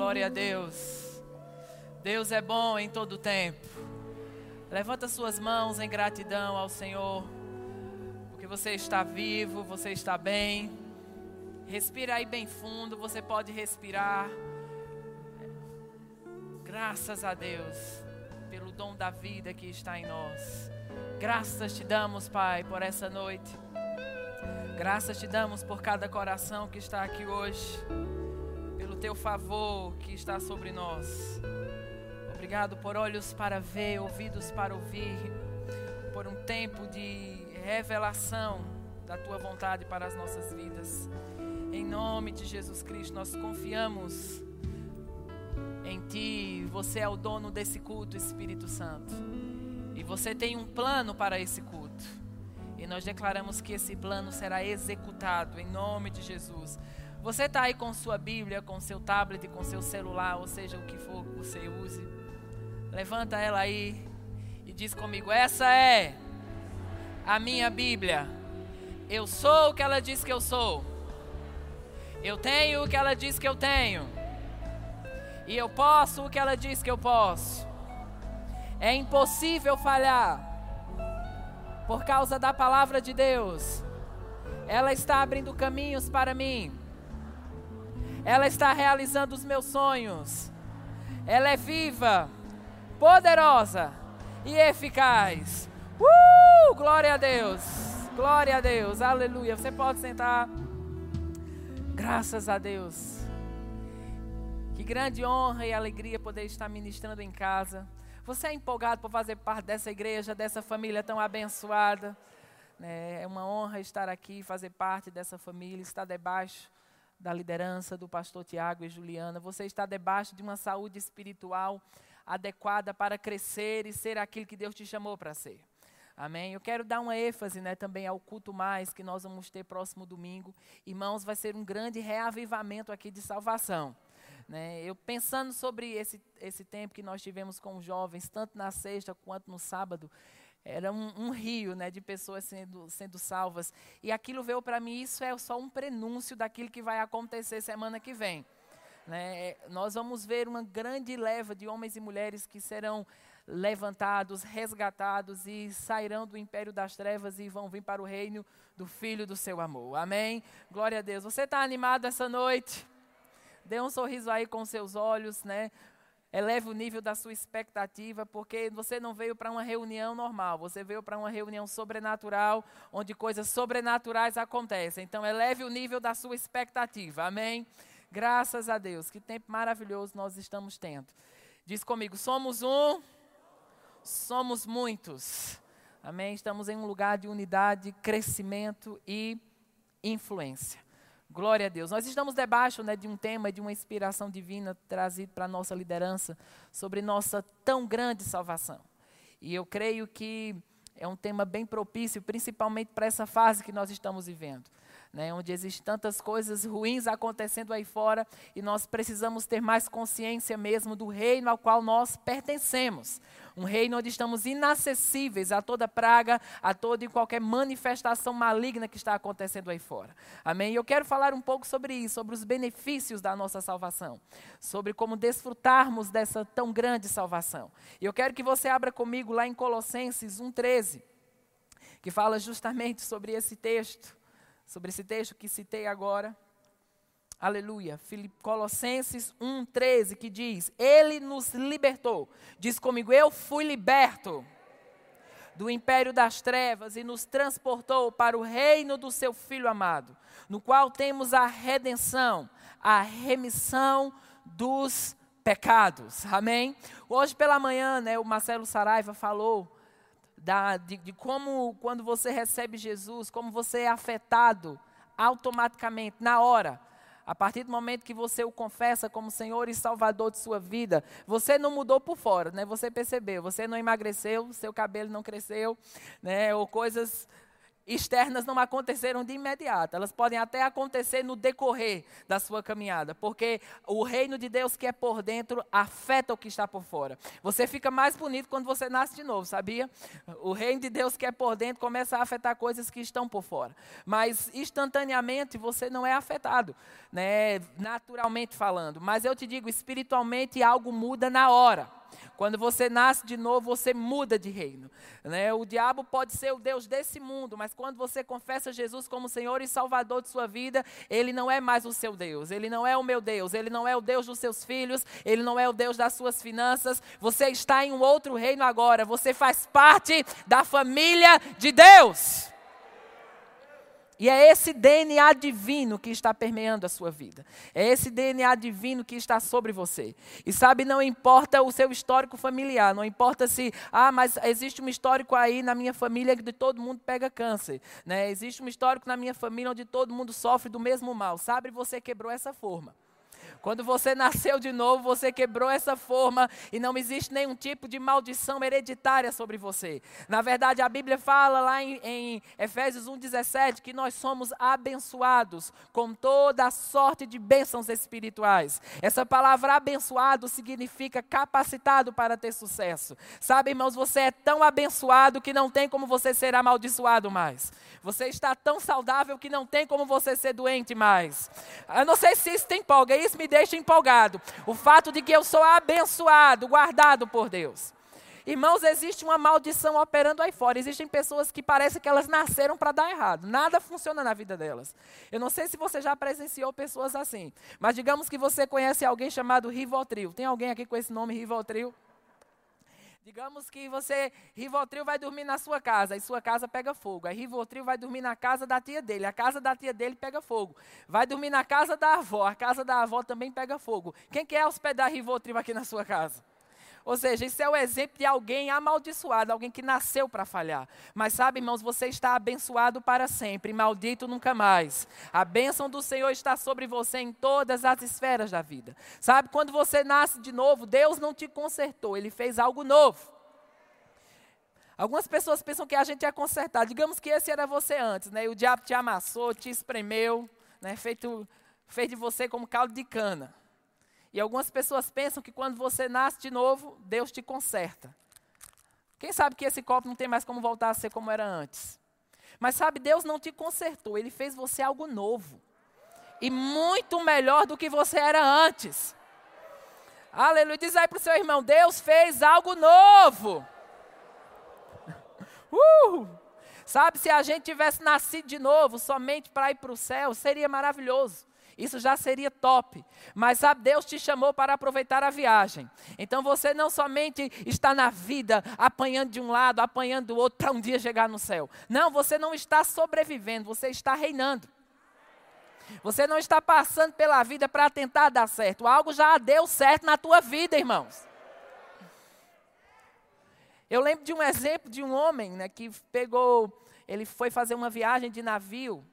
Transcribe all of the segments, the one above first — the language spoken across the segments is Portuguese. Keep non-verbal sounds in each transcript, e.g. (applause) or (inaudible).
Glória a Deus. Deus é bom em todo tempo. Levanta suas mãos em gratidão ao Senhor, porque você está vivo, você está bem. Respira aí bem fundo, você pode respirar. Graças a Deus pelo dom da vida que está em nós. Graças te damos, Pai, por essa noite. Graças te damos por cada coração que está aqui hoje, teu favor que está sobre nós. Obrigado por olhos para ver, ouvidos para ouvir, por um tempo de revelação da tua vontade para as nossas vidas. Em nome de Jesus Cristo, nós confiamos em Ti. Você é o dono desse culto, Espírito Santo. E você tem um plano para esse culto. E nós declaramos que esse plano será executado em nome de Jesus. Você está aí com sua Bíblia, com seu tablet, com seu celular, ou seja, o que for que você use. Levanta ela aí e diz comigo: Essa é a minha Bíblia. Eu sou o que ela diz que eu sou. Eu tenho o que ela diz que eu tenho. E eu posso o que ela diz que eu posso. É impossível falhar. Por causa da palavra de Deus. Ela está abrindo caminhos para mim. Ela está realizando os meus sonhos. Ela é viva, poderosa e eficaz. Uh! Glória a Deus. Glória a Deus. Aleluia. Você pode sentar. Graças a Deus. Que grande honra e alegria poder estar ministrando em casa. Você é empolgado por fazer parte dessa igreja, dessa família tão abençoada. Né? É uma honra estar aqui, fazer parte dessa família, estar debaixo da liderança do pastor Tiago e Juliana. Você está debaixo de uma saúde espiritual adequada para crescer e ser aquilo que Deus te chamou para ser. Amém? Eu quero dar uma ênfase né, também ao culto mais que nós vamos ter próximo domingo. Irmãos, vai ser um grande reavivamento aqui de salvação. Né? Eu pensando sobre esse, esse tempo que nós tivemos com os jovens, tanto na sexta quanto no sábado, era um, um rio né, de pessoas sendo, sendo salvas. E aquilo veio para mim, isso é só um prenúncio daquilo que vai acontecer semana que vem. Né? Nós vamos ver uma grande leva de homens e mulheres que serão levantados, resgatados e sairão do império das trevas e vão vir para o reino do Filho do seu amor. Amém? Glória a Deus. Você está animado essa noite? Dê um sorriso aí com seus olhos, né? Eleve o nível da sua expectativa, porque você não veio para uma reunião normal, você veio para uma reunião sobrenatural, onde coisas sobrenaturais acontecem. Então, eleve o nível da sua expectativa. Amém? Graças a Deus. Que tempo maravilhoso nós estamos tendo. Diz comigo: somos um somos muitos. Amém? Estamos em um lugar de unidade, crescimento e influência. Glória a Deus. Nós estamos debaixo né, de um tema, de uma inspiração divina trazido para a nossa liderança sobre nossa tão grande salvação. E eu creio que é um tema bem propício, principalmente para essa fase que nós estamos vivendo né, onde existem tantas coisas ruins acontecendo aí fora e nós precisamos ter mais consciência mesmo do reino ao qual nós pertencemos. Um reino onde estamos inacessíveis a toda praga, a toda e qualquer manifestação maligna que está acontecendo aí fora. Amém? E eu quero falar um pouco sobre isso, sobre os benefícios da nossa salvação, sobre como desfrutarmos dessa tão grande salvação. E eu quero que você abra comigo lá em Colossenses 1,13, que fala justamente sobre esse texto sobre esse texto que citei agora. Aleluia. Colossenses 1,13 que diz: Ele nos libertou. Diz comigo: Eu fui liberto do império das trevas e nos transportou para o reino do seu Filho amado, no qual temos a redenção, a remissão dos pecados. Amém? Hoje pela manhã, né, o Marcelo Saraiva falou da, de, de como, quando você recebe Jesus, como você é afetado automaticamente, na hora. A partir do momento que você o confessa como Senhor e Salvador de sua vida, você não mudou por fora, né? Você percebeu, você não emagreceu, seu cabelo não cresceu, né? Ou coisas externas não aconteceram de imediato, elas podem até acontecer no decorrer da sua caminhada, porque o reino de Deus que é por dentro afeta o que está por fora. Você fica mais bonito quando você nasce de novo, sabia? O reino de Deus que é por dentro começa a afetar coisas que estão por fora, mas instantaneamente você não é afetado, né? naturalmente falando. Mas eu te digo, espiritualmente algo muda na hora. Quando você nasce de novo, você muda de reino. Né? O diabo pode ser o Deus desse mundo, mas quando você confessa Jesus como Senhor e Salvador de sua vida, ele não é mais o seu Deus. Ele não é o meu Deus. Ele não é o Deus dos seus filhos. Ele não é o Deus das suas finanças. Você está em um outro reino agora. Você faz parte da família de Deus. E é esse DNA divino que está permeando a sua vida. É esse DNA divino que está sobre você. E sabe, não importa o seu histórico familiar, não importa se, ah, mas existe um histórico aí na minha família que todo mundo pega câncer. Né? Existe um histórico na minha família onde todo mundo sofre do mesmo mal. Sabe, você quebrou essa forma. Quando você nasceu de novo, você quebrou essa forma e não existe nenhum tipo de maldição hereditária sobre você. Na verdade, a Bíblia fala lá em, em Efésios 1,17 que nós somos abençoados com toda a sorte de bênçãos espirituais. Essa palavra abençoado significa capacitado para ter sucesso. Sabe, irmãos, você é tão abençoado que não tem como você ser amaldiçoado mais. Você está tão saudável que não tem como você ser doente mais. Eu não sei se isso te empolga, isso me deixa empolgado. O fato de que eu sou abençoado, guardado por Deus. Irmãos, existe uma maldição operando aí fora. Existem pessoas que parece que elas nasceram para dar errado. Nada funciona na vida delas. Eu não sei se você já presenciou pessoas assim. Mas digamos que você conhece alguém chamado Rivotril. Tem alguém aqui com esse nome Rivotril? Digamos que você, Rivotril vai dormir na sua casa, e sua casa pega fogo. Aí Rivotril vai dormir na casa da tia dele, a casa da tia dele pega fogo. Vai dormir na casa da avó, a casa da avó também pega fogo. Quem quer hospedar Rivotril aqui na sua casa? Ou seja, isso é o exemplo de alguém amaldiçoado, alguém que nasceu para falhar. Mas sabe, irmãos, você está abençoado para sempre, maldito nunca mais. A bênção do Senhor está sobre você em todas as esferas da vida. Sabe, quando você nasce de novo, Deus não te consertou, Ele fez algo novo. Algumas pessoas pensam que a gente é consertar. Digamos que esse era você antes, né? E o diabo te amassou, te espremeu, né? Feito, fez de você como caldo de cana. E algumas pessoas pensam que quando você nasce de novo, Deus te conserta. Quem sabe que esse copo não tem mais como voltar a ser como era antes? Mas sabe, Deus não te consertou, Ele fez você algo novo. E muito melhor do que você era antes. Aleluia. Diz aí para o seu irmão: Deus fez algo novo. (laughs) Uh! Sabe, se a gente tivesse nascido de novo somente para ir para o céu, seria maravilhoso. Isso já seria top. Mas sabe, Deus te chamou para aproveitar a viagem. Então você não somente está na vida apanhando de um lado, apanhando do outro para um dia chegar no céu. Não, você não está sobrevivendo, você está reinando. Você não está passando pela vida para tentar dar certo. Algo já deu certo na tua vida, irmãos. Eu lembro de um exemplo de um homem né, que pegou, ele foi fazer uma viagem de navio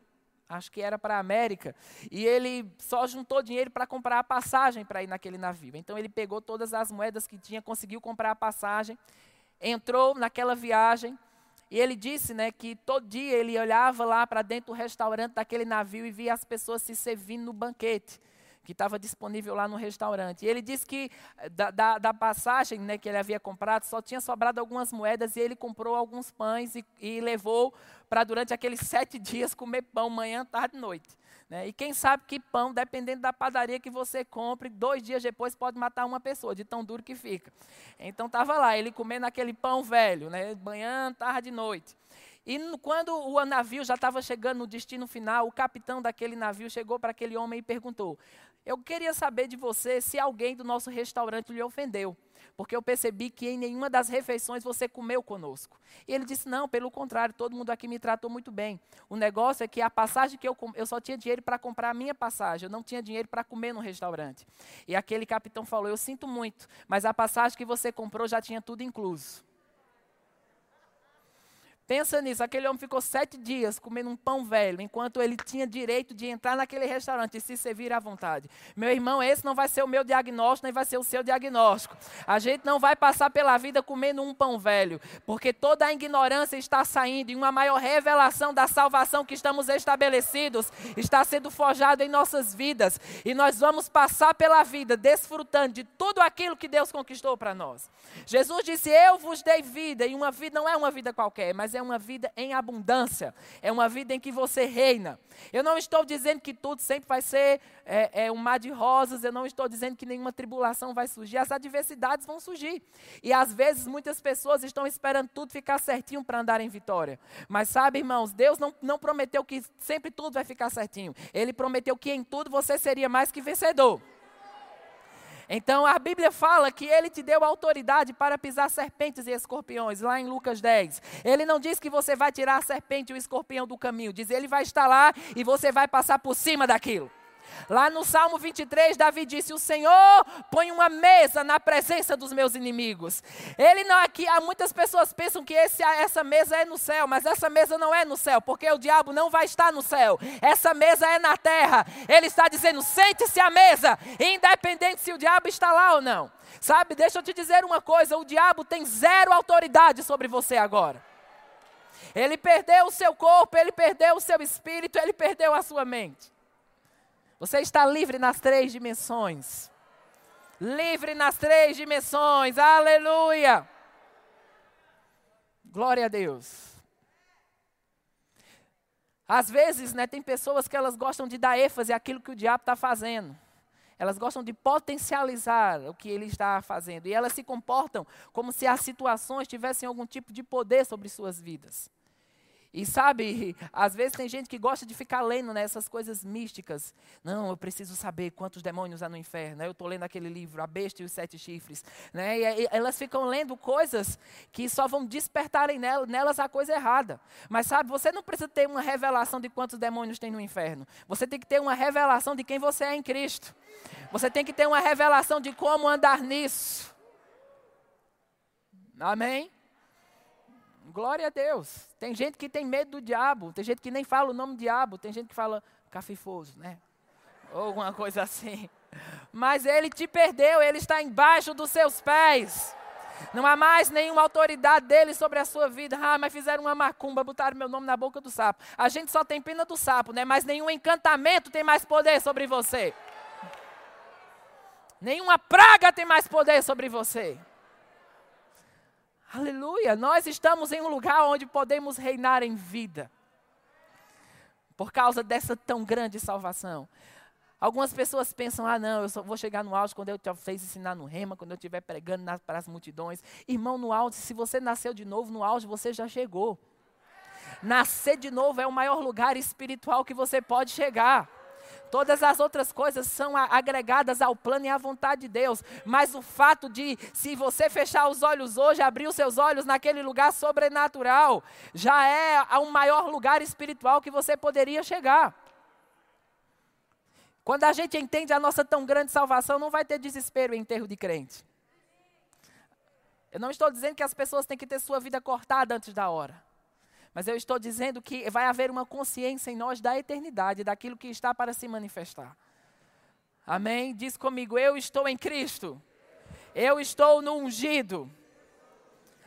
acho que era para a América, e ele só juntou dinheiro para comprar a passagem para ir naquele navio. Então ele pegou todas as moedas que tinha, conseguiu comprar a passagem, entrou naquela viagem, e ele disse né, que todo dia ele olhava lá para dentro do restaurante daquele navio e via as pessoas se servindo no banquete que estava disponível lá no restaurante. E ele disse que eh, da, da, da, passagem né, que ele havia comprado, só tinha sobrado algumas moedas e ele comprou alguns pães e, e levou para durante aqueles sete (laughs) dias comer pão manhã, tarde e noite. Né? E quem sabe que pão, dependendo da padaria que você compre, dois dias depois pode matar uma pessoa, de tão duro que fica. Então estava lá, ele comendo aquele pão velho, né? manhã, tarde e noite. E quando o navio já estava chegando no destino final, o capitão daquele navio chegou para aquele homem e perguntou: Eu queria saber de você se alguém do nosso restaurante lhe ofendeu, porque eu percebi que em nenhuma das refeições você comeu conosco. E ele disse: Não, pelo contrário, todo mundo aqui me tratou muito bem. O negócio é que a passagem que eu eu só tinha dinheiro para comprar a minha passagem, eu não tinha dinheiro para comer no restaurante. E aquele capitão falou: Eu sinto muito, mas a passagem que você comprou já tinha tudo incluso. Pensa nisso, aquele homem ficou sete dias comendo um pão velho, enquanto ele tinha direito de entrar naquele restaurante e se servir à vontade. Meu irmão, esse não vai ser o meu diagnóstico, nem vai ser o seu diagnóstico. A gente não vai passar pela vida comendo um pão velho, porque toda a ignorância está saindo e uma maior revelação da salvação que estamos estabelecidos está sendo forjado em nossas vidas. E nós vamos passar pela vida desfrutando de tudo aquilo que Deus conquistou para nós. Jesus disse: Eu vos dei vida, e uma vida não é uma vida qualquer, mas é uma vida em abundância, é uma vida em que você reina. Eu não estou dizendo que tudo sempre vai ser é, é, um mar de rosas, eu não estou dizendo que nenhuma tribulação vai surgir, as adversidades vão surgir. E às vezes muitas pessoas estão esperando tudo ficar certinho para andar em vitória. Mas sabe, irmãos, Deus não, não prometeu que sempre tudo vai ficar certinho. Ele prometeu que em tudo você seria mais que vencedor. Então a Bíblia fala que ele te deu autoridade para pisar serpentes e escorpiões, lá em Lucas 10. Ele não diz que você vai tirar a serpente e o escorpião do caminho, diz ele vai estar lá e você vai passar por cima daquilo. Lá no Salmo 23, Davi disse: O Senhor põe uma mesa na presença dos meus inimigos. Ele não aqui, há muitas pessoas pensam que esse, essa mesa é no céu, mas essa mesa não é no céu, porque o diabo não vai estar no céu. Essa mesa é na terra. Ele está dizendo: sente-se à mesa, independente se o diabo está lá ou não. Sabe, deixa eu te dizer uma coisa: o diabo tem zero autoridade sobre você agora. Ele perdeu o seu corpo, ele perdeu o seu espírito, ele perdeu a sua mente. Você está livre nas três dimensões. Livre nas três dimensões. Aleluia. Glória a Deus. Às vezes, né, tem pessoas que elas gostam de dar ênfase àquilo que o diabo está fazendo. Elas gostam de potencializar o que ele está fazendo. E elas se comportam como se as situações tivessem algum tipo de poder sobre suas vidas. E sabe, às vezes tem gente que gosta de ficar lendo né, essas coisas místicas. Não, eu preciso saber quantos demônios há no inferno. Eu estou lendo aquele livro, A Besta e os Sete Chifres. Né, e, elas ficam lendo coisas que só vão despertarem nelas a coisa errada. Mas sabe, você não precisa ter uma revelação de quantos demônios tem no inferno. Você tem que ter uma revelação de quem você é em Cristo. Você tem que ter uma revelação de como andar nisso. Amém? Glória a Deus. Tem gente que tem medo do diabo, tem gente que nem fala o nome diabo, tem gente que fala cafifoso, né? Ou alguma coisa assim. Mas ele te perdeu, ele está embaixo dos seus pés. Não há mais nenhuma autoridade dele sobre a sua vida. Ah, mas fizeram uma macumba, botaram meu nome na boca do sapo. A gente só tem pena do sapo, né? Mas nenhum encantamento tem mais poder sobre você. Nenhuma praga tem mais poder sobre você. Aleluia! Nós estamos em um lugar onde podemos reinar em vida. Por causa dessa tão grande salvação. Algumas pessoas pensam, ah, não, eu só vou chegar no auge quando eu te fez ensinar no rema, quando eu estiver pregando nas, para as multidões. Irmão, no auge, se você nasceu de novo, no auge você já chegou. Nascer de novo é o maior lugar espiritual que você pode chegar. Todas as outras coisas são agregadas ao plano e à vontade de Deus. Mas o fato de, se você fechar os olhos hoje, abrir os seus olhos naquele lugar sobrenatural, já é o maior lugar espiritual que você poderia chegar. Quando a gente entende a nossa tão grande salvação, não vai ter desespero em enterro de crente. Eu não estou dizendo que as pessoas têm que ter sua vida cortada antes da hora. Mas eu estou dizendo que vai haver uma consciência em nós da eternidade, daquilo que está para se manifestar. Amém? Diz comigo: Eu estou em Cristo. Eu estou no ungido.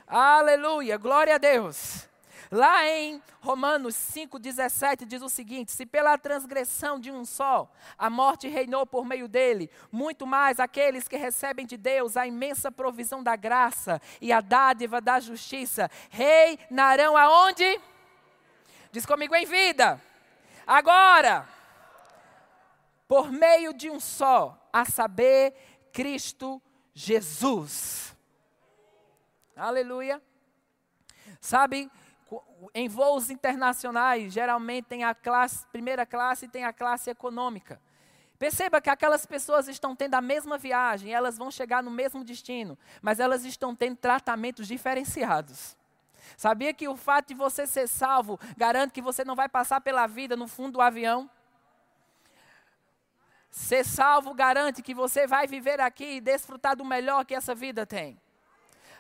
Aleluia, glória a Deus. Lá em Romanos 5,17 diz o seguinte: Se pela transgressão de um só a morte reinou por meio dele, muito mais aqueles que recebem de Deus a imensa provisão da graça e a dádiva da justiça reinarão aonde? Diz comigo em vida. Agora, por meio de um só, a saber, Cristo Jesus. Aleluia. Sabe, em voos internacionais, geralmente tem a classe, primeira classe e tem a classe econômica. Perceba que aquelas pessoas estão tendo a mesma viagem, elas vão chegar no mesmo destino, mas elas estão tendo tratamentos diferenciados. Sabia que o fato de você ser salvo garante que você não vai passar pela vida no fundo do avião? Ser salvo garante que você vai viver aqui e desfrutar do melhor que essa vida tem.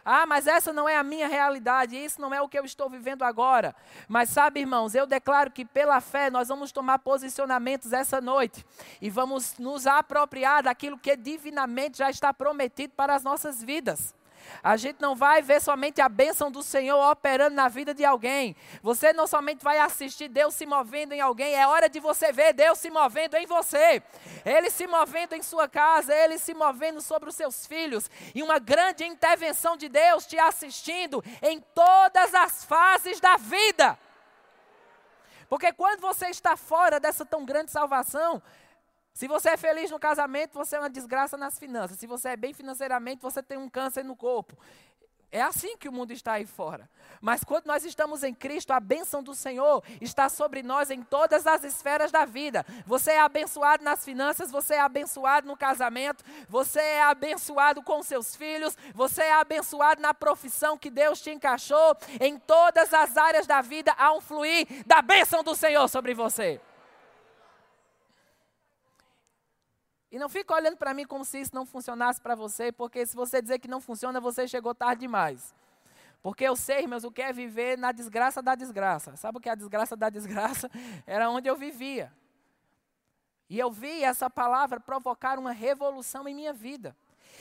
Ah, mas essa não é a minha realidade, isso não é o que eu estou vivendo agora. Mas sabe, irmãos, eu declaro que pela fé nós vamos tomar posicionamentos essa noite e vamos nos apropriar daquilo que divinamente já está prometido para as nossas vidas. A gente não vai ver somente a bênção do Senhor operando na vida de alguém. Você não somente vai assistir Deus se movendo em alguém, é hora de você ver Deus se movendo em você. Ele se movendo em sua casa, ele se movendo sobre os seus filhos. E uma grande intervenção de Deus te assistindo em todas as fases da vida. Porque quando você está fora dessa tão grande salvação, se você é feliz no casamento, você é uma desgraça nas finanças. Se você é bem financeiramente, você tem um câncer no corpo. É assim que o mundo está aí fora. Mas quando nós estamos em Cristo, a bênção do Senhor está sobre nós em todas as esferas da vida. Você é abençoado nas finanças, você é abençoado no casamento, você é abençoado com seus filhos, você é abençoado na profissão que Deus te encaixou. Em todas as áreas da vida há um fluir da bênção do Senhor sobre você. E não fica olhando para mim como se isso não funcionasse para você, porque se você dizer que não funciona, você chegou tarde demais. Porque eu sei, irmãos, o que é viver na desgraça da desgraça. Sabe o que é a desgraça da desgraça? (laughs) Era onde eu vivia. E eu vi essa palavra provocar uma revolução em minha vida.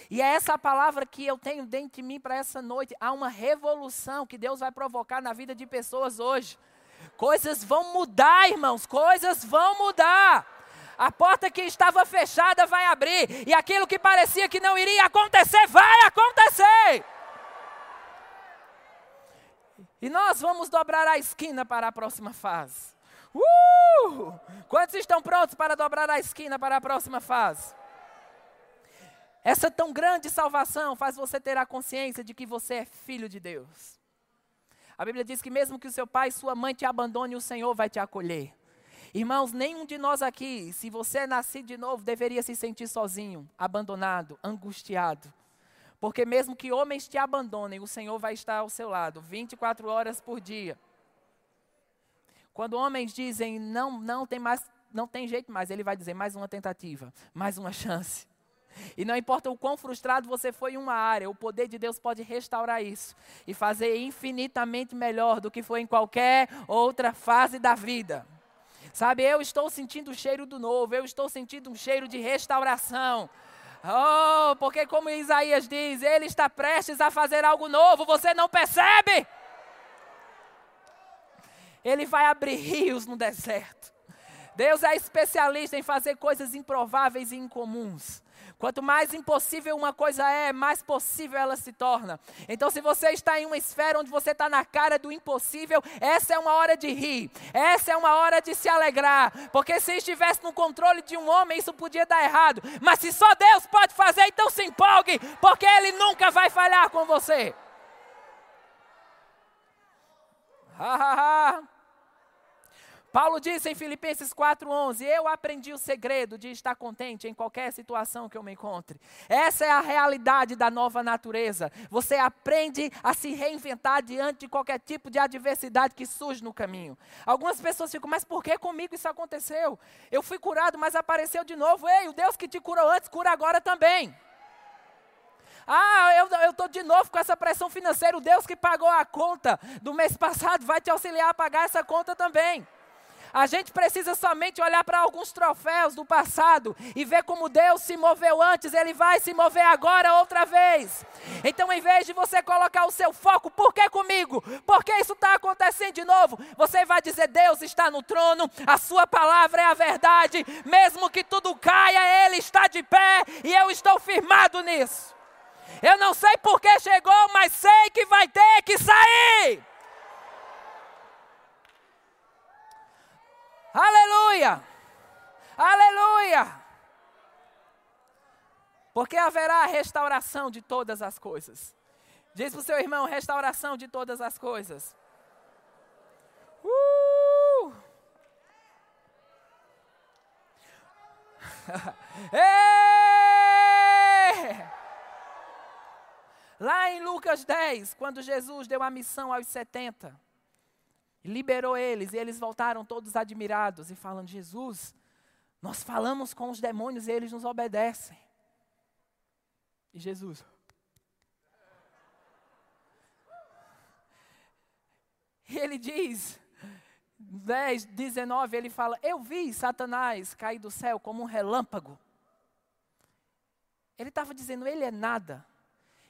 E é essa palavra que eu tenho dentro de mim para essa noite. Há uma revolução que Deus vai provocar na vida de pessoas hoje. Coisas vão mudar, irmãos, coisas vão mudar. A porta que estava fechada vai abrir. E aquilo que parecia que não iria acontecer, vai acontecer. E nós vamos dobrar a esquina para a próxima fase. Uh! Quantos estão prontos para dobrar a esquina para a próxima fase? Essa tão grande salvação faz você ter a consciência de que você é filho de Deus. A Bíblia diz que mesmo que o seu pai e sua mãe te abandone, o Senhor vai te acolher. Irmãos, nenhum de nós aqui, se você é nascido de novo, deveria se sentir sozinho, abandonado, angustiado. Porque mesmo que homens te abandonem, o Senhor vai estar ao seu lado 24 horas por dia. Quando homens dizem não, não tem mais, não tem jeito mais, ele vai dizer mais uma tentativa, mais uma chance. E não importa o quão frustrado você foi em uma área, o poder de Deus pode restaurar isso e fazer infinitamente melhor do que foi em qualquer outra fase da vida. Sabe, eu estou sentindo o cheiro do novo, eu estou sentindo um cheiro de restauração. Oh, porque como Isaías diz, ele está prestes a fazer algo novo, você não percebe? Ele vai abrir rios no deserto. Deus é especialista em fazer coisas improváveis e incomuns. Quanto mais impossível uma coisa é, mais possível ela se torna. Então, se você está em uma esfera onde você está na cara do impossível, essa é uma hora de rir, essa é uma hora de se alegrar, porque se estivesse no controle de um homem, isso podia dar errado. Mas se só Deus pode fazer, então se empolgue, porque Ele nunca vai falhar com você. Ha, ha, ha. Paulo disse em Filipenses 4:11: Eu aprendi o segredo de estar contente em qualquer situação que eu me encontre. Essa é a realidade da nova natureza. Você aprende a se reinventar diante de qualquer tipo de adversidade que surge no caminho. Algumas pessoas ficam, mas por que comigo isso aconteceu? Eu fui curado, mas apareceu de novo. Ei, o Deus que te curou antes, cura agora também. Ah, eu estou de novo com essa pressão financeira. O Deus que pagou a conta do mês passado vai te auxiliar a pagar essa conta também. A gente precisa somente olhar para alguns troféus do passado e ver como Deus se moveu antes, Ele vai se mover agora outra vez. Então, em vez de você colocar o seu foco, por que comigo? Por que isso está acontecendo de novo? Você vai dizer: Deus está no trono, a Sua palavra é a verdade, mesmo que tudo caia, Ele está de pé e eu estou firmado nisso. Eu não sei por que chegou, mas sei que vai ter que sair. Aleluia! Aleluia! Porque haverá restauração de todas as coisas. Diz para o seu irmão: restauração de todas as coisas. Uh! (laughs) Lá em Lucas 10, quando Jesus deu a missão aos 70, Liberou eles e eles voltaram todos admirados e falando: Jesus, nós falamos com os demônios e eles nos obedecem. E Jesus. E (laughs) ele diz, 10, 19, ele fala: Eu vi Satanás cair do céu como um relâmpago. Ele estava dizendo: Ele é nada.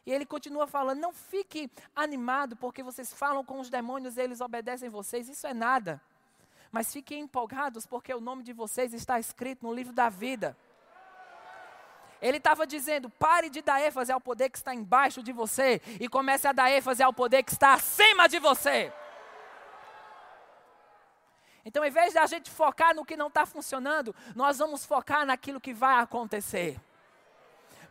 E ele continua falando: Não fique animado porque vocês falam com os demônios e eles obedecem vocês. Isso é nada. Mas fiquem empolgados porque o nome de vocês está escrito no livro da vida. Ele estava dizendo: pare de dar ênfase ao poder que está embaixo de você e comece a dar ênfase ao poder que está acima de você. Então, em vez de a gente focar no que não está funcionando, nós vamos focar naquilo que vai acontecer.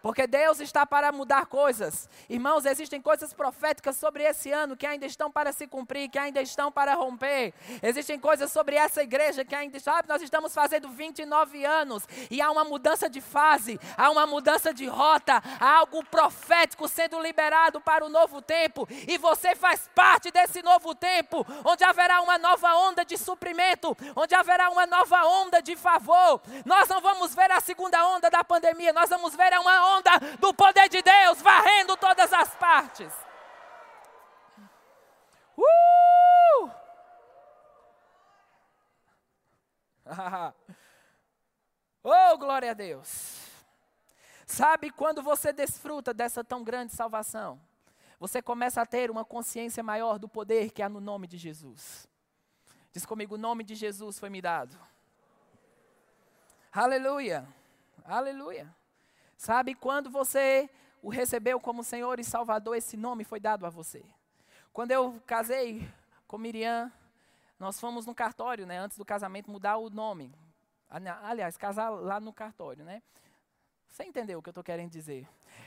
Porque Deus está para mudar coisas. Irmãos, existem coisas proféticas sobre esse ano que ainda estão para se cumprir, que ainda estão para romper. Existem coisas sobre essa igreja que ainda, sabe, nós estamos fazendo 29 anos e há uma mudança de fase, há uma mudança de rota, há algo profético sendo liberado para o novo tempo e você faz parte desse novo tempo, onde haverá uma nova onda de suprimento, onde haverá uma nova onda de favor. Nós não vamos ver a segunda onda da pandemia, nós vamos ver uma onda do poder de Deus varrendo todas as partes. Uh! (laughs) oh, glória a Deus. Sabe quando você desfruta dessa tão grande salvação? Você começa a ter uma consciência maior do poder que há no nome de Jesus. Diz comigo: o nome de Jesus foi me dado. Aleluia. Aleluia. Sabe, quando você o recebeu como Senhor e Salvador, esse nome foi dado a você. Quando eu casei com Miriam, nós fomos no cartório, né, antes do casamento, mudar o nome. Aliás, casar lá no cartório, né? Você entendeu o que eu estou querendo dizer?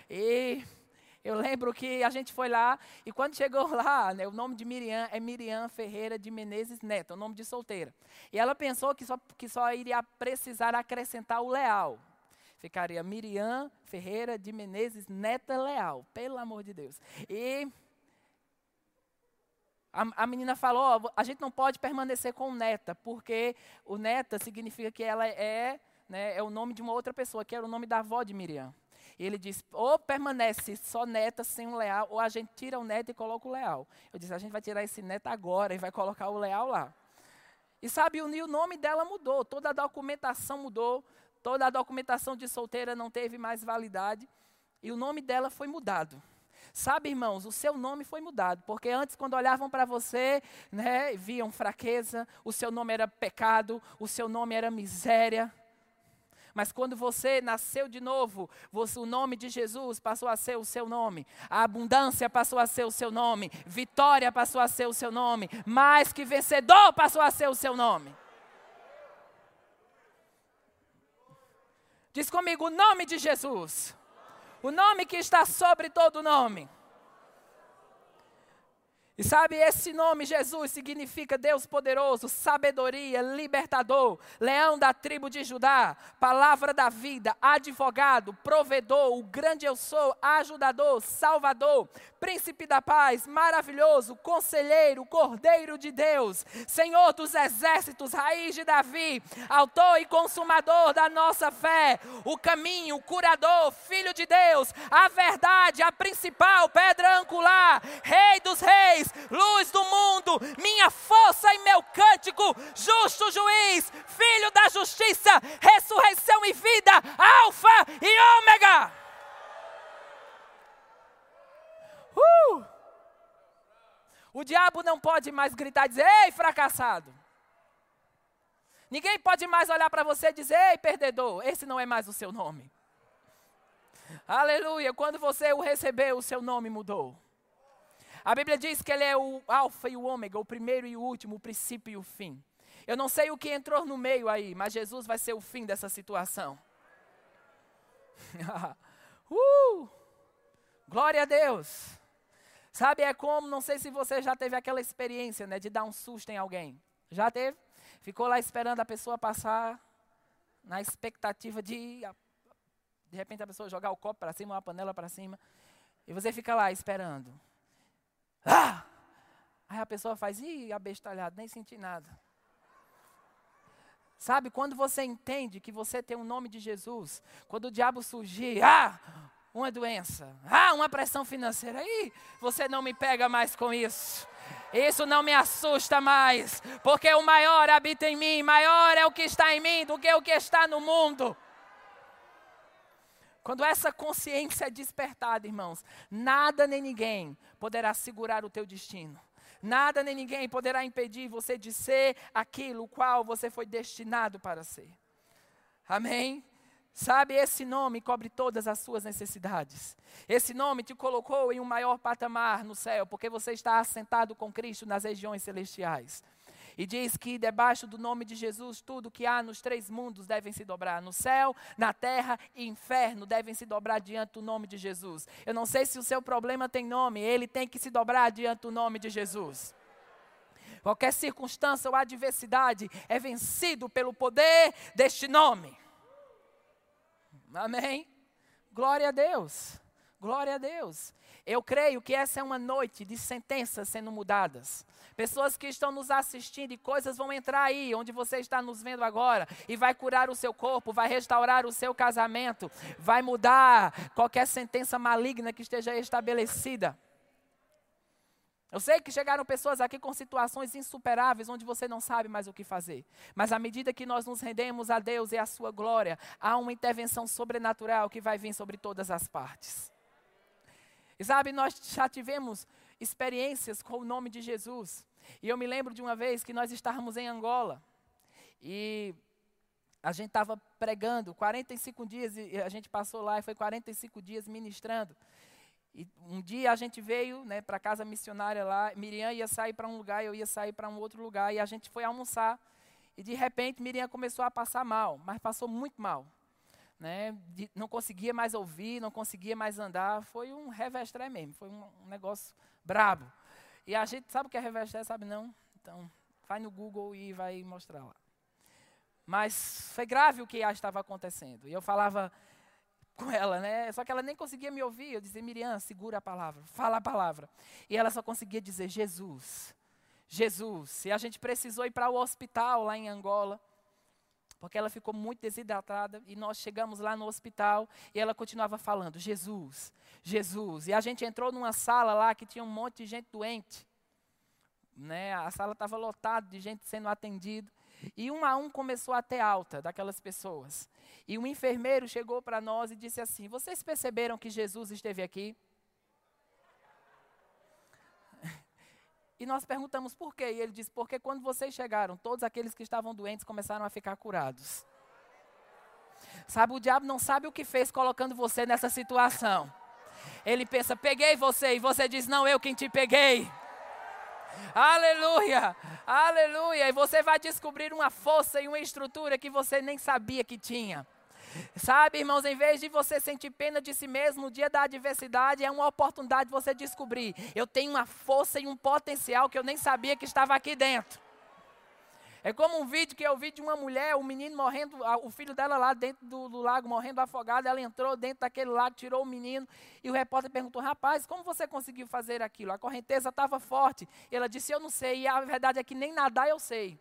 E eu lembro que a gente foi lá e quando chegou (laughs) lá, né, o nome de Miriam é Miriam Ferreira de Menezes Neto, o nome de solteira. E ela pensou que só, que só iria precisar acrescentar o leal. Ficaria Miriam Ferreira de Menezes Neta Leal, pelo amor de Deus. E a, a menina falou: a gente não pode permanecer com neta, porque o neta significa que ela é, né, é o nome de uma outra pessoa, que era o nome da avó de Miriam. E ele disse: ou permanece só neta sem o leal, ou a gente tira o neto e coloca o leal. Eu disse: a gente vai tirar esse neto agora e vai colocar o leal lá. E sabe, o, o nome dela mudou, toda a documentação mudou, toda a documentação de solteira não teve mais validade e o nome dela foi mudado. Sabe, irmãos, o seu nome foi mudado, porque antes, quando olhavam para você, né, viam fraqueza, o seu nome era pecado, o seu nome era miséria. Mas quando você nasceu de novo, você, o nome de Jesus passou a ser o seu nome, a abundância passou a ser o seu nome, vitória passou a ser o seu nome, mais que vencedor passou a ser o seu nome. Diz comigo o nome de Jesus. O nome que está sobre todo nome. E sabe, esse nome Jesus significa Deus poderoso, sabedoria, libertador, leão da tribo de Judá, palavra da vida, advogado, provedor, o grande eu sou, ajudador, salvador, príncipe da paz, maravilhoso, conselheiro, cordeiro de Deus, Senhor dos exércitos, raiz de Davi, autor e consumador da nossa fé, o caminho, o curador, filho de Deus, a verdade, a principal pedra angular, rei dos reis, luz do mundo, minha força e meu cântico, justo juiz, filho da justiça, ressurreição e vida, alfa e ômega. Uh! O diabo não pode mais gritar e dizer: Ei, fracassado. Ninguém pode mais olhar para você e dizer: Ei, perdedor. Esse não é mais o seu nome. Aleluia. Quando você o recebeu, o seu nome mudou. A Bíblia diz que ele é o alfa e o ômega, o primeiro e o último, o princípio e o fim. Eu não sei o que entrou no meio aí, mas Jesus vai ser o fim dessa situação. (laughs) uh! Glória a Deus. Sabe, é como, não sei se você já teve aquela experiência, né, de dar um susto em alguém. Já teve? Ficou lá esperando a pessoa passar, na expectativa de, de repente, a pessoa jogar o copo para cima, uma panela para cima, e você fica lá esperando. Ah! Aí a pessoa faz, ih, abestalhado, nem senti nada. Sabe, quando você entende que você tem o nome de Jesus, quando o diabo surgir, ah, uma doença. Ah, uma pressão financeira. Ih, você não me pega mais com isso. Isso não me assusta mais, porque o maior habita em mim, maior é o que está em mim do que o que está no mundo. Quando essa consciência é despertada, irmãos, nada nem ninguém poderá segurar o teu destino. Nada nem ninguém poderá impedir você de ser aquilo qual você foi destinado para ser. Amém? Sabe, esse nome cobre todas as suas necessidades. Esse nome te colocou em um maior patamar no céu, porque você está assentado com Cristo nas regiões celestiais. E diz que debaixo do nome de Jesus, tudo que há nos três mundos devem se dobrar. No céu, na terra e inferno devem se dobrar diante do nome de Jesus. Eu não sei se o seu problema tem nome, ele tem que se dobrar diante do nome de Jesus. Qualquer circunstância ou adversidade é vencido pelo poder deste nome. Amém? Glória a Deus. Glória a Deus. Eu creio que essa é uma noite de sentenças sendo mudadas. Pessoas que estão nos assistindo e coisas vão entrar aí, onde você está nos vendo agora, e vai curar o seu corpo, vai restaurar o seu casamento, vai mudar qualquer sentença maligna que esteja estabelecida. Eu sei que chegaram pessoas aqui com situações insuperáveis, onde você não sabe mais o que fazer. Mas à medida que nós nos rendemos a Deus e à Sua glória, há uma intervenção sobrenatural que vai vir sobre todas as partes. E sabe, nós já tivemos experiências com o nome de Jesus. E eu me lembro de uma vez que nós estávamos em Angola. E a gente estava pregando 45 dias, e a gente passou lá e foi 45 dias ministrando. E um dia a gente veio né, para a casa missionária lá, Miriam ia sair para um lugar, eu ia sair para um outro lugar, e a gente foi almoçar. E de repente Miriam começou a passar mal, mas passou muito mal. Né, de, não conseguia mais ouvir, não conseguia mais andar. Foi um revestré mesmo, foi um, um negócio brabo. E a gente sabe o que é revestré, sabe não? Então, vai no Google e vai mostrar lá. Mas foi grave o que estava acontecendo. E eu falava, com ela, né? Só que ela nem conseguia me ouvir. Eu dizia, Miriam, segura a palavra, fala a palavra. E ela só conseguia dizer, Jesus, Jesus. E a gente precisou ir para o hospital lá em Angola, porque ela ficou muito desidratada. E nós chegamos lá no hospital e ela continuava falando, Jesus, Jesus. E a gente entrou numa sala lá que tinha um monte de gente doente. Né? A sala estava lotada de gente sendo atendida. E um a um começou a ter alta daquelas pessoas. E um enfermeiro chegou para nós e disse assim: Vocês perceberam que Jesus esteve aqui? E nós perguntamos por quê. E ele disse: Porque quando vocês chegaram, todos aqueles que estavam doentes começaram a ficar curados. Sabe, o diabo não sabe o que fez colocando você nessa situação. Ele pensa: Peguei você. E você diz: Não, eu quem te peguei. Aleluia, aleluia. E você vai descobrir uma força e uma estrutura que você nem sabia que tinha. Sabe, irmãos, em vez de você sentir pena de si mesmo no dia da adversidade, é uma oportunidade de você descobrir: eu tenho uma força e um potencial que eu nem sabia que estava aqui dentro. É como um vídeo que eu vi de uma mulher, o um menino morrendo, o filho dela lá dentro do, do, lago morrendo afogado. Ela entrou dentro daquele lago, tirou o menino. E o repórter perguntou: Rapaz, como você conseguiu fazer aquilo? A correnteza estava forte. E ela disse: Eu não sei. E a verdade é que nem nadar eu sei.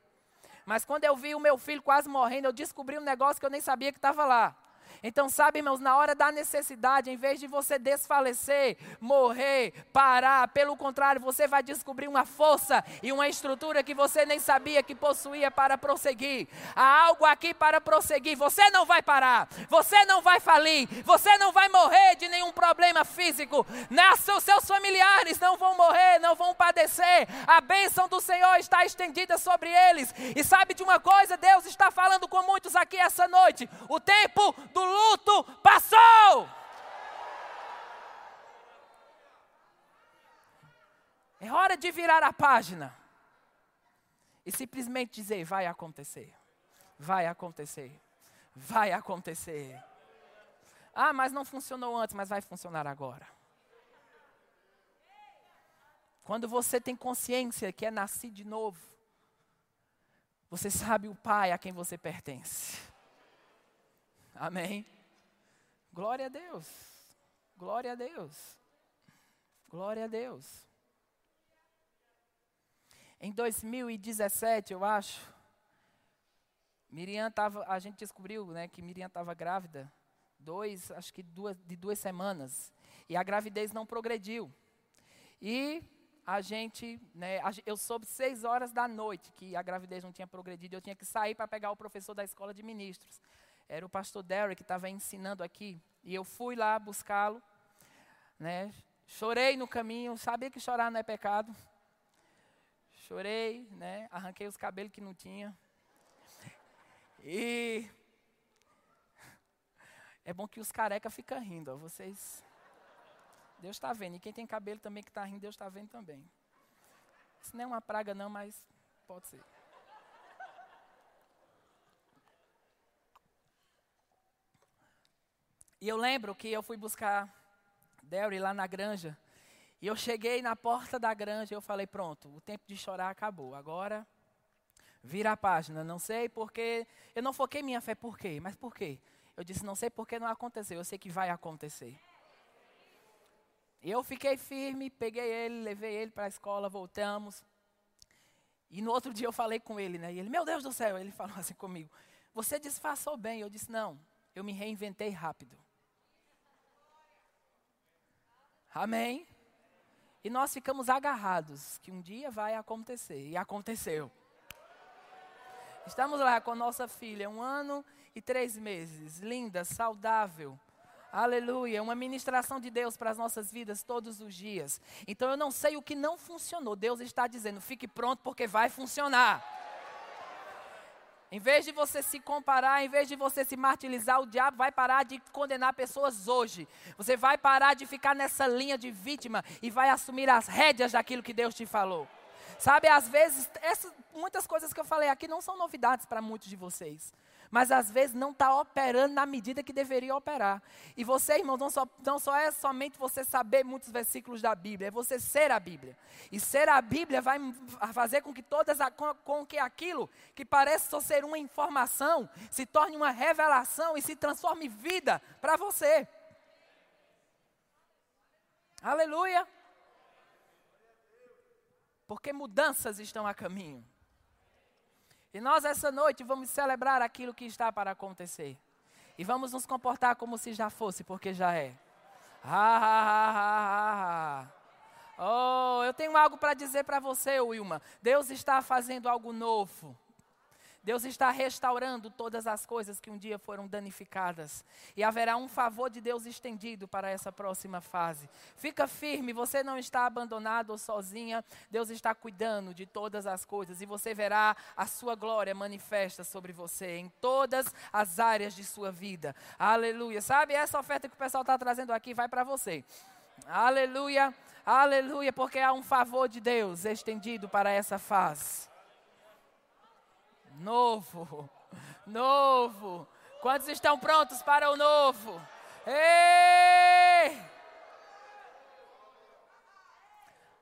Mas quando eu vi o meu filho quase morrendo, eu descobri um negócio que eu nem sabia que estava lá. Então, sabe, irmãos, na hora da necessidade, em vez de você desfalecer, morrer, parar, pelo contrário, você vai descobrir uma força e uma estrutura que você nem sabia que possuía para prosseguir. Há algo aqui para prosseguir. Você não vai parar, você não vai falir, você não vai morrer de nenhum problema físico. Os seus familiares não vão morrer, não vão padecer. A bênção do Senhor está estendida sobre eles. E sabe de uma coisa? Deus está falando com muitos aqui essa noite. O tempo do luto passou. É hora de virar a página e simplesmente dizer: vai acontecer, vai acontecer, vai acontecer. Ah, mas não funcionou antes, mas vai funcionar agora. Quando você tem consciência que é nascido de novo, você sabe o Pai a quem você pertence. Amém? Glória a Deus. Glória a Deus. Glória a Deus. Em 2017, eu acho, Miriam estava, a gente descobriu né, que Miriam estava grávida dois, acho que duas, de duas semanas. E a gravidez não progrediu. E a gente, né, eu soube seis horas da noite que a gravidez não tinha progredido. Eu tinha que sair para pegar o professor da escola de ministros. Era o pastor Derek que estava ensinando aqui. E eu fui lá buscá-lo. Né, chorei no caminho, sabia que chorar não é pecado. Chorei, né, arranquei os cabelos que não tinha. E é bom que os careca ficam rindo, ó, vocês. Deus está vendo. E quem tem cabelo também que está rindo, Deus está vendo também. Isso não é uma praga, não, mas pode ser. E eu lembro que eu fui buscar Derry lá na granja. E eu cheguei na porta da granja e eu falei: pronto, o tempo de chorar acabou. Agora, vira a página. Não sei porque. Eu não foquei minha fé, por quê? Mas por quê? Eu disse: não sei porque não aconteceu, eu sei que vai acontecer. Eu fiquei firme, peguei ele, levei ele para a escola, voltamos. E no outro dia eu falei com ele, né? E ele, meu Deus do céu, ele falou (laughs) assim comigo: Você disfarçou bem. Eu disse: Não, eu me reinventei rápido. Amém? E nós ficamos agarrados que um dia vai acontecer. E aconteceu. Estamos lá com nossa filha, um ano e três meses, linda, saudável Aleluia. Uma ministração de Deus para as nossas vidas todos os dias. Então eu não sei o que não funcionou. Deus está dizendo: fique pronto porque vai funcionar. Em vez de você se comparar, em vez de você se martirizar, o diabo vai parar de condenar pessoas hoje. Você vai parar de ficar nessa linha de vítima e vai assumir as rédeas daquilo que Deus te falou. Sabe, às vezes, muitas coisas que eu falei aqui não são novidades para muitos de vocês mas às vezes não está operando na medida que deveria operar. E você, irmão, não só, não só é somente você saber muitos versículos da Bíblia, é você ser a Bíblia. E ser a Bíblia vai fazer com que todas com, com que aquilo que parece só ser uma informação se torne uma revelação e se transforme vida para você. Aleluia. Porque mudanças estão a caminho. E nós, essa noite, vamos celebrar aquilo que está para acontecer. E vamos nos comportar como se já fosse, porque já é. Ha, ha, ha, oh, eu tenho algo para dizer para você, Wilma. Deus está fazendo algo novo. Deus está restaurando todas as coisas que um dia foram danificadas. E haverá um favor de Deus estendido para essa próxima fase. Fica firme, você não está abandonado ou sozinha. Deus está cuidando de todas as coisas. E você verá a sua glória manifesta sobre você em todas as áreas de sua vida. Aleluia. Sabe, essa oferta que o pessoal está trazendo aqui vai para você. Aleluia. Aleluia, porque há um favor de Deus estendido para essa fase novo, novo. Quantos estão prontos para o novo? Ei!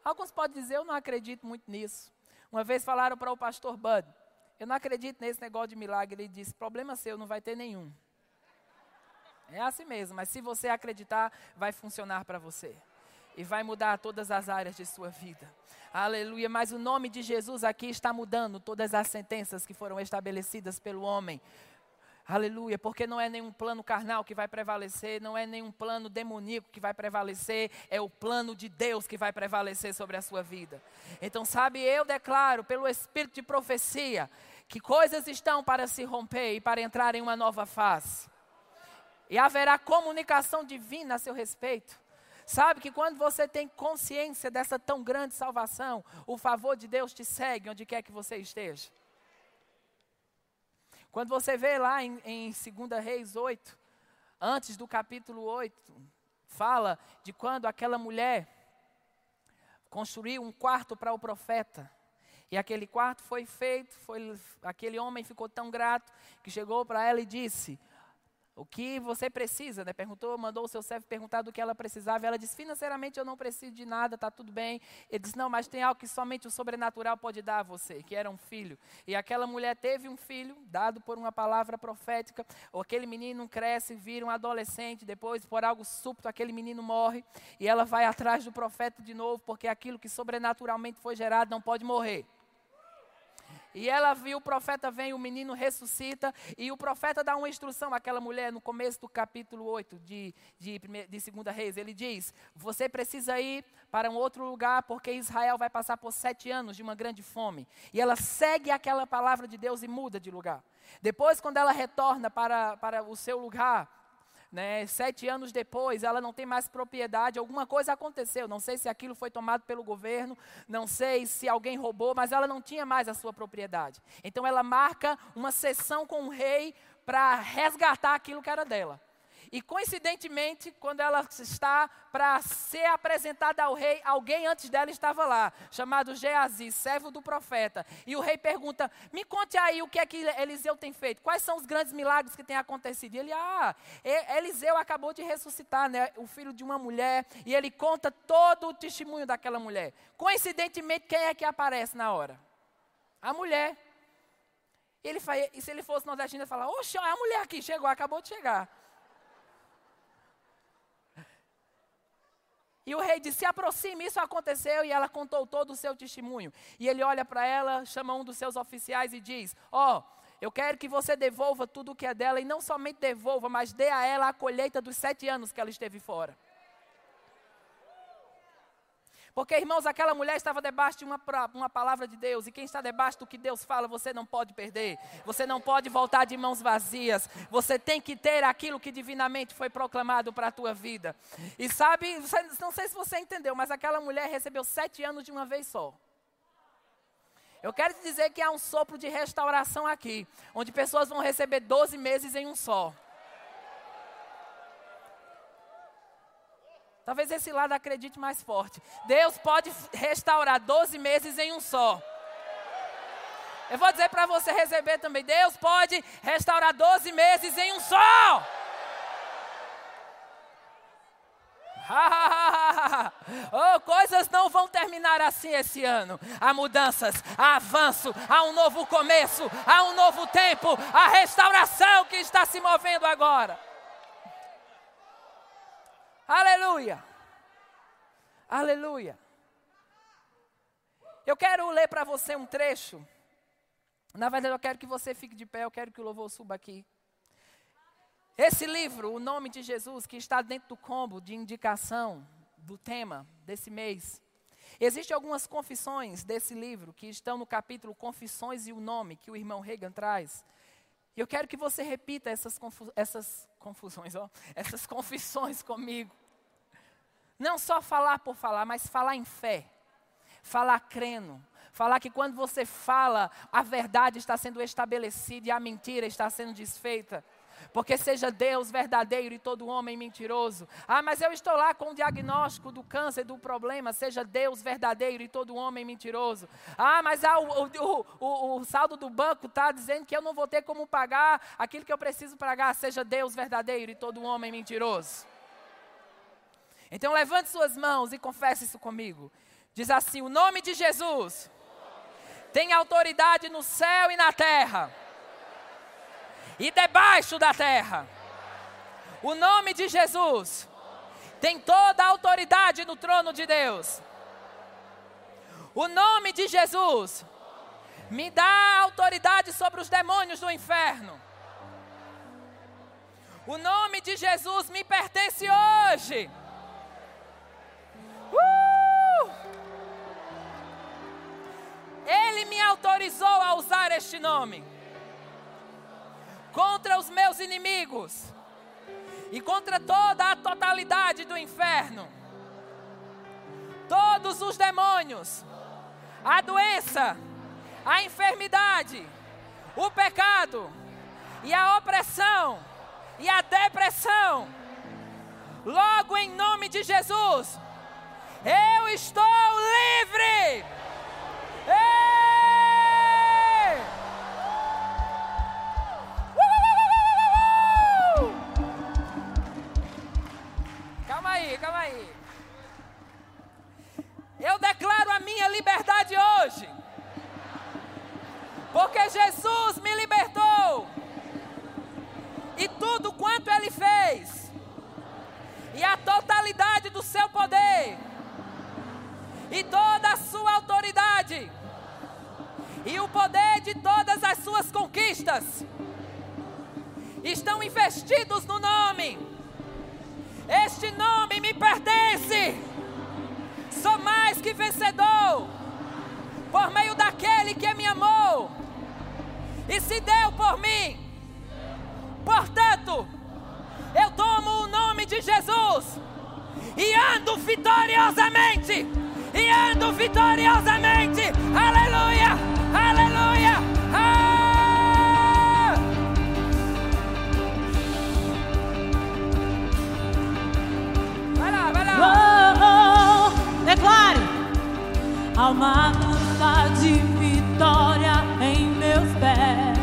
Alguns podem dizer, eu não acredito muito nisso. Uma vez falaram para o pastor Bud, eu não acredito nesse negócio de milagre. Ele disse, problema seu, não vai ter nenhum. É assim mesmo, mas se você acreditar, vai funcionar para você e vai mudar todas as áreas de sua vida. Aleluia. Mas o nome de Jesus aqui está mudando todas as sentenças que foram estabelecidas pelo homem. Aleluia, porque não é nenhum plano carnal que vai prevalecer, não é nenhum plano demoníaco que vai prevalecer, é o plano de Deus que vai prevalecer sobre a sua vida. Então, sabe, eu declaro pelo espírito de profecia que coisas estão para se romper e para entrar em uma nova fase. E haverá comunicação divina a seu respeito. Sabe que quando você tem consciência dessa tão grande salvação, o favor de Deus te segue onde quer que você esteja. Quando você vê lá em, em 2 Reis 8, antes do capítulo 8, fala de quando aquela mulher construiu um quarto para o profeta. E aquele quarto foi feito, foi, aquele homem ficou tão grato que chegou para ela e disse: o que você precisa, né? Perguntou, mandou o seu servo perguntar do que ela precisava. Ela disse: financeiramente eu não preciso de nada, está tudo bem. Ele disse: não, mas tem algo que somente o sobrenatural pode dar a você, que era um filho. E aquela mulher teve um filho, dado por uma palavra profética. Ou aquele menino cresce, vira um adolescente, depois por algo súbito aquele menino morre. E ela vai atrás do profeta de novo, porque aquilo que sobrenaturalmente foi gerado não pode morrer. E ela viu, o profeta vem, o menino ressuscita, e o profeta dá uma instrução àquela mulher no começo do capítulo 8 de, de, de Segunda Reis. Ele diz: Você precisa ir para um outro lugar, porque Israel vai passar por sete anos de uma grande fome. E ela segue aquela palavra de Deus e muda de lugar. Depois, quando ela retorna para, para o seu lugar, né, sete anos depois, ela não tem mais propriedade, alguma coisa aconteceu. Não sei se aquilo foi tomado pelo governo, não sei se alguém roubou, mas ela não tinha mais a sua propriedade. Então ela marca uma sessão com o rei para resgatar aquilo que era dela. E coincidentemente, quando ela está para ser apresentada ao rei, alguém antes dela estava lá, chamado Geazi, servo do profeta. E o rei pergunta: Me conte aí o que é que Eliseu tem feito, quais são os grandes milagres que têm acontecido. E ele, ah, Eliseu acabou de ressuscitar, né, o filho de uma mulher, e ele conta todo o testemunho daquela mulher. Coincidentemente, quem é que aparece na hora? A mulher. Ele, e se ele fosse nordestino, ele fala: Oxe, a mulher aqui chegou, acabou de chegar. E o rei disse: Se aproxime, isso aconteceu. E ela contou todo o seu testemunho. E ele olha para ela, chama um dos seus oficiais e diz: Ó, oh, eu quero que você devolva tudo o que é dela. E não somente devolva, mas dê a ela a colheita dos sete anos que ela esteve fora. Porque, irmãos, aquela mulher estava debaixo de uma, uma palavra de Deus. E quem está debaixo do que Deus fala, você não pode perder. Você não pode voltar de mãos vazias. Você tem que ter aquilo que divinamente foi proclamado para a tua vida. E sabe, não sei se você entendeu, mas aquela mulher recebeu sete anos de uma vez só. Eu quero te dizer que há um sopro de restauração aqui, onde pessoas vão receber 12 meses em um só. Talvez esse lado acredite mais forte. Deus pode restaurar 12 meses em um só. Eu vou dizer para você receber também. Deus pode restaurar 12 meses em um só. (laughs) oh, coisas não vão terminar assim esse ano. Há mudanças, há avanço, há um novo começo, há um novo tempo, há restauração que está se movendo agora. Aleluia. Aleluia. Eu quero ler para você um trecho. Na verdade, eu quero que você fique de pé, eu quero que o louvor suba aqui. Esse livro, O Nome de Jesus, que está dentro do combo de indicação do tema desse mês. Existem algumas confissões desse livro que estão no capítulo Confissões e o Nome, que o irmão Reagan traz. E eu quero que você repita essas, confu essas confusões, ó, essas (laughs) confissões comigo. Não só falar por falar, mas falar em fé. Falar crendo. Falar que quando você fala, a verdade está sendo estabelecida e a mentira está sendo desfeita. Porque seja Deus verdadeiro e todo homem mentiroso. Ah, mas eu estou lá com o diagnóstico do câncer, do problema. Seja Deus verdadeiro e todo homem mentiroso. Ah, mas ah, o, o, o, o saldo do banco está dizendo que eu não vou ter como pagar aquilo que eu preciso pagar. Seja Deus verdadeiro e todo homem mentiroso. Então levante suas mãos e confesse isso comigo. Diz assim: O nome de Jesus tem autoridade no céu e na terra e debaixo da terra. O nome de Jesus tem toda a autoridade no trono de Deus. O nome de Jesus me dá autoridade sobre os demônios do inferno. O nome de Jesus me pertence hoje. Uh! Ele me autorizou a usar este nome contra os meus inimigos e contra toda a totalidade do inferno, todos os demônios, a doença, a enfermidade, o pecado e a opressão e a depressão. Logo em nome de Jesus, eu estou livre. Eu declaro a minha liberdade hoje. Porque Jesus me libertou. E tudo quanto Ele fez. E a totalidade do seu poder. E toda a sua autoridade. e o poder de todas as suas conquistas estão investidos no nome. Este nome me pertence. Sou mais que vencedor por meio daquele que me amou e se deu por mim. Portanto, eu tomo o nome de Jesus e ando vitoriosamente. E ando vitoriosamente. Aleluia! Aleluia! Ah! Vai lá, vai lá. Uma dança de vitória em meus pés.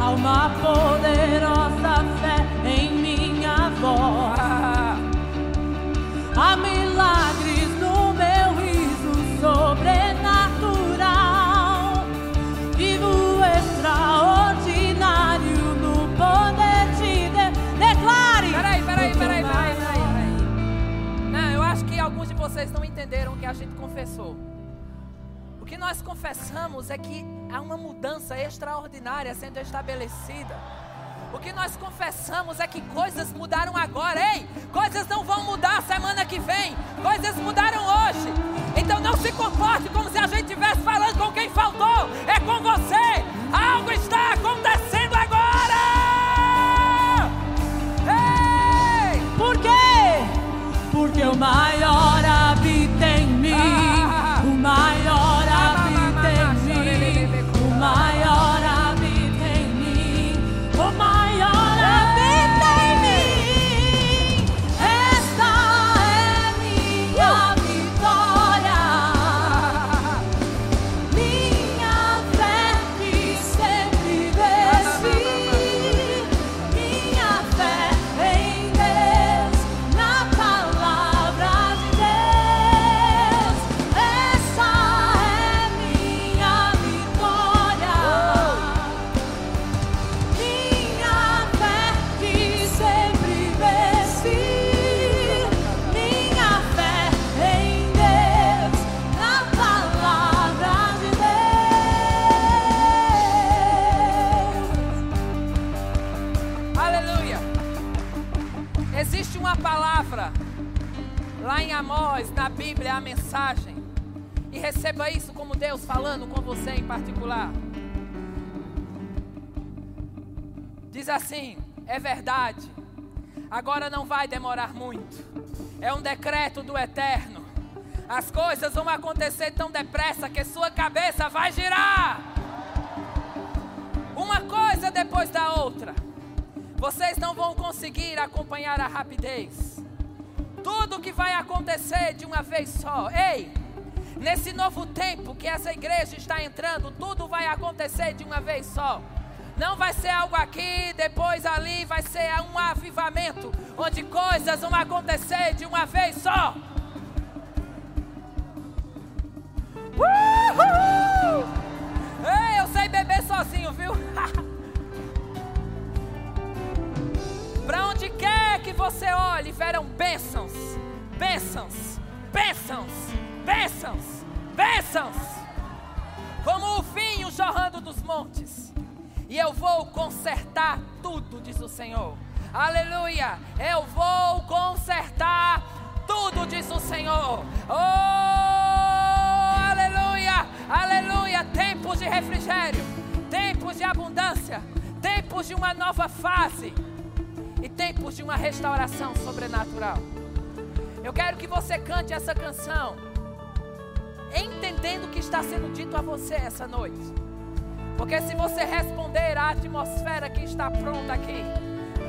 Uma poderosa a gente confessou. O que nós confessamos é que há uma mudança extraordinária sendo estabelecida. O que nós confessamos é que coisas mudaram agora, ei! Coisas não vão mudar semana que vem, coisas mudaram hoje. Então não se comporte como se a gente estivesse falando com quem faltou, é com você. Algo está acontecendo agora! Ei! Por quê? Porque o maior é verdade. Agora não vai demorar muito. É um decreto do eterno. As coisas vão acontecer tão depressa que sua cabeça vai girar. Uma coisa depois da outra. Vocês não vão conseguir acompanhar a rapidez. Tudo que vai acontecer de uma vez só. Ei, nesse novo tempo que essa igreja está entrando, tudo vai acontecer de uma vez só. Não vai ser algo aqui, depois ali, vai ser um avivamento, onde coisas vão acontecer de uma vez só. Uhul! Ei, eu sei beber sozinho, viu? (laughs) Para onde quer que você olhe, verão bênçãos, bênçãos, bênçãos, bênçãos, bênçãos, como o vinho jorrando dos montes. E eu vou consertar tudo, diz o Senhor. Aleluia! Eu vou consertar tudo, diz o Senhor. Oh, aleluia! Aleluia! Tempos de refrigério, tempos de abundância, tempos de uma nova fase e tempos de uma restauração sobrenatural. Eu quero que você cante essa canção, entendendo o que está sendo dito a você essa noite. Porque se você responder à atmosfera que está pronta aqui,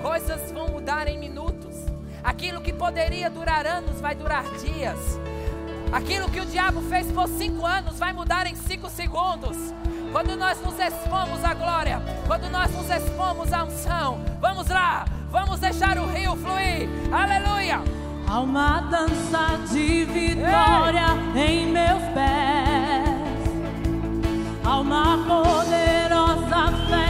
coisas vão mudar em minutos. Aquilo que poderia durar anos vai durar dias. Aquilo que o diabo fez por cinco anos vai mudar em cinco segundos. Quando nós nos expomos à glória, quando nós nos expomos à unção, vamos lá, vamos deixar o rio fluir. Aleluia! Há uma dança de vitória em meus pés. Uma poderosa fé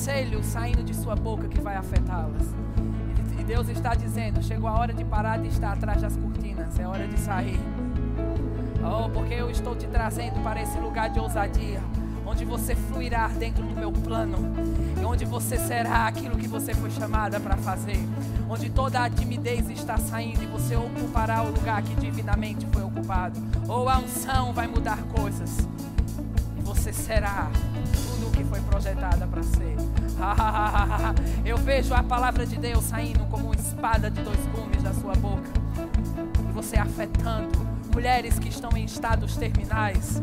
conselho saindo de sua boca que vai afetá-las. E Deus está dizendo: chegou a hora de parar de estar atrás das cortinas, é hora de sair. Oh, porque eu estou te trazendo para esse lugar de ousadia, onde você fluirá dentro do meu plano, e onde você será aquilo que você foi chamada para fazer, onde toda a timidez está saindo e você ocupará o lugar que divinamente foi ocupado. Ou a unção vai mudar coisas, e você será tudo o que foi projetada para ser. (laughs) Eu vejo a palavra de Deus saindo como uma espada de dois gumes da sua boca e você afetando mulheres que estão em estados terminais,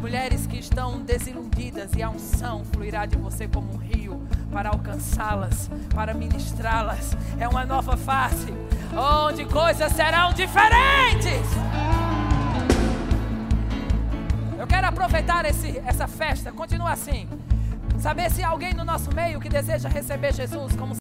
mulheres que estão desiludidas e a unção fluirá de você como um rio para alcançá-las, para ministrá-las. É uma nova fase onde coisas serão diferentes. Eu quero aproveitar esse, essa festa, continua assim. Saber se há alguém no nosso meio que deseja receber Jesus como